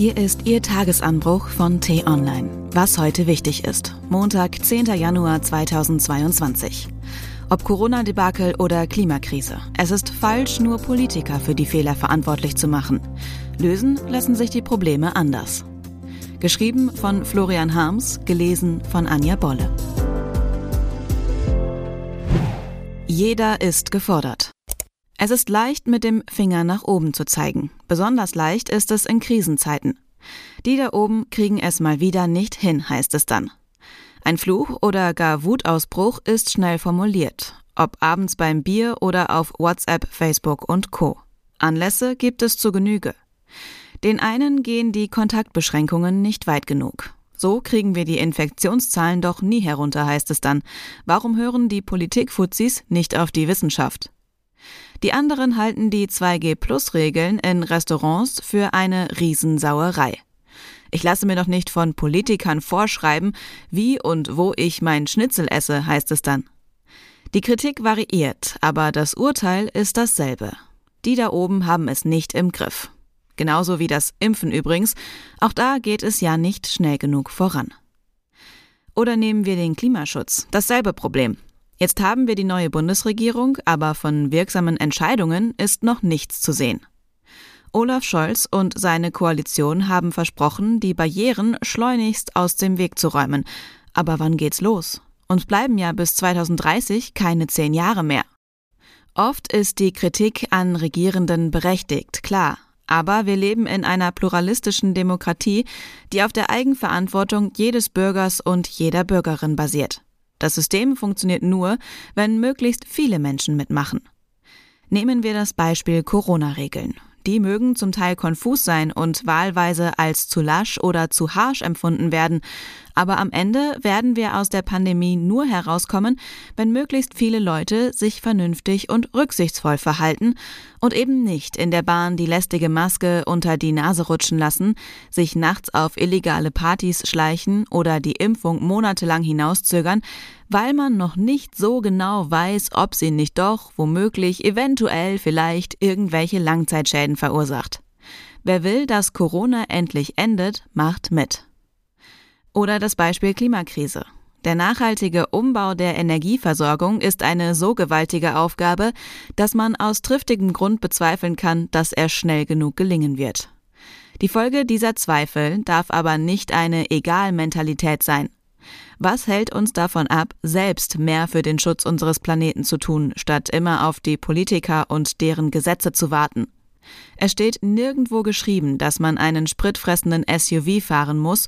Hier ist Ihr Tagesanbruch von T-Online. Was heute wichtig ist. Montag, 10. Januar 2022. Ob Corona-Debakel oder Klimakrise. Es ist falsch, nur Politiker für die Fehler verantwortlich zu machen. Lösen lassen sich die Probleme anders. Geschrieben von Florian Harms, gelesen von Anja Bolle. Jeder ist gefordert. Es ist leicht, mit dem Finger nach oben zu zeigen. Besonders leicht ist es in Krisenzeiten. Die da oben kriegen es mal wieder nicht hin, heißt es dann. Ein Fluch oder gar Wutausbruch ist schnell formuliert, ob abends beim Bier oder auf WhatsApp, Facebook und Co. Anlässe gibt es zu Genüge. Den einen gehen die Kontaktbeschränkungen nicht weit genug. So kriegen wir die Infektionszahlen doch nie herunter, heißt es dann. Warum hören die Politikfuzis nicht auf die Wissenschaft? Die anderen halten die 2G-Plus-Regeln in Restaurants für eine Riesensauerei. Ich lasse mir doch nicht von Politikern vorschreiben, wie und wo ich mein Schnitzel esse, heißt es dann. Die Kritik variiert, aber das Urteil ist dasselbe. Die da oben haben es nicht im Griff. Genauso wie das Impfen übrigens, auch da geht es ja nicht schnell genug voran. Oder nehmen wir den Klimaschutz, dasselbe Problem. Jetzt haben wir die neue Bundesregierung, aber von wirksamen Entscheidungen ist noch nichts zu sehen. Olaf Scholz und seine Koalition haben versprochen, die Barrieren schleunigst aus dem Weg zu räumen. Aber wann geht's los? Uns bleiben ja bis 2030 keine zehn Jahre mehr. Oft ist die Kritik an Regierenden berechtigt, klar. Aber wir leben in einer pluralistischen Demokratie, die auf der Eigenverantwortung jedes Bürgers und jeder Bürgerin basiert. Das System funktioniert nur, wenn möglichst viele Menschen mitmachen. Nehmen wir das Beispiel Corona-Regeln. Die mögen zum Teil konfus sein und wahlweise als zu lasch oder zu harsch empfunden werden, aber am Ende werden wir aus der Pandemie nur herauskommen, wenn möglichst viele Leute sich vernünftig und rücksichtsvoll verhalten und eben nicht in der Bahn die lästige Maske unter die Nase rutschen lassen, sich nachts auf illegale Partys schleichen oder die Impfung monatelang hinauszögern, weil man noch nicht so genau weiß, ob sie nicht doch womöglich eventuell vielleicht irgendwelche Langzeitschäden verursacht. Wer will, dass Corona endlich endet, macht mit. Oder das Beispiel Klimakrise. Der nachhaltige Umbau der Energieversorgung ist eine so gewaltige Aufgabe, dass man aus triftigem Grund bezweifeln kann, dass er schnell genug gelingen wird. Die Folge dieser Zweifel darf aber nicht eine Egalmentalität sein. Was hält uns davon ab, selbst mehr für den Schutz unseres Planeten zu tun, statt immer auf die Politiker und deren Gesetze zu warten? Es steht nirgendwo geschrieben, dass man einen spritfressenden SUV fahren muss,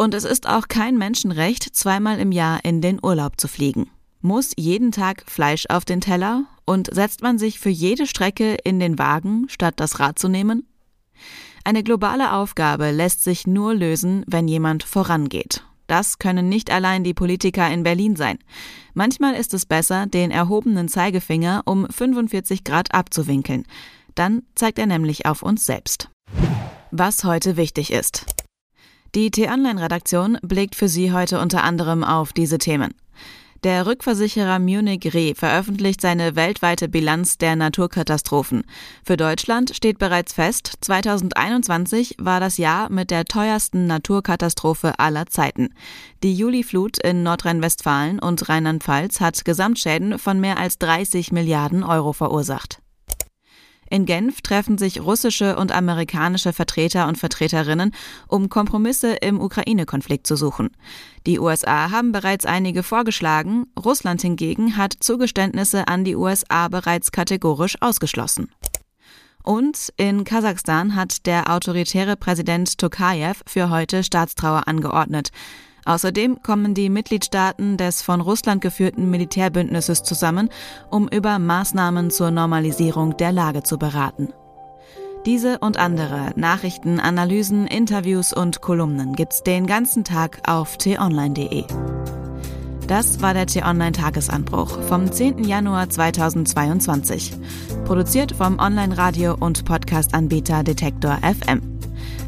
und es ist auch kein Menschenrecht, zweimal im Jahr in den Urlaub zu fliegen. Muss jeden Tag Fleisch auf den Teller und setzt man sich für jede Strecke in den Wagen, statt das Rad zu nehmen? Eine globale Aufgabe lässt sich nur lösen, wenn jemand vorangeht. Das können nicht allein die Politiker in Berlin sein. Manchmal ist es besser, den erhobenen Zeigefinger um 45 Grad abzuwinkeln. Dann zeigt er nämlich auf uns selbst. Was heute wichtig ist. Die T-Online-Redaktion blickt für Sie heute unter anderem auf diese Themen. Der Rückversicherer Munich Re veröffentlicht seine weltweite Bilanz der Naturkatastrophen. Für Deutschland steht bereits fest, 2021 war das Jahr mit der teuersten Naturkatastrophe aller Zeiten. Die Juliflut in Nordrhein-Westfalen und Rheinland-Pfalz hat Gesamtschäden von mehr als 30 Milliarden Euro verursacht. In Genf treffen sich russische und amerikanische Vertreter und Vertreterinnen, um Kompromisse im Ukraine-Konflikt zu suchen. Die USA haben bereits einige vorgeschlagen, Russland hingegen hat Zugeständnisse an die USA bereits kategorisch ausgeschlossen. Und in Kasachstan hat der autoritäre Präsident Tokayev für heute Staatstrauer angeordnet. Außerdem kommen die Mitgliedstaaten des von Russland geführten Militärbündnisses zusammen, um über Maßnahmen zur Normalisierung der Lage zu beraten. Diese und andere Nachrichten, Analysen, Interviews und Kolumnen gibt's den ganzen Tag auf t-online.de. Das war der T-Online-Tagesanbruch vom 10. Januar 2022. Produziert vom Online-Radio- und Podcast-Anbieter Detektor FM.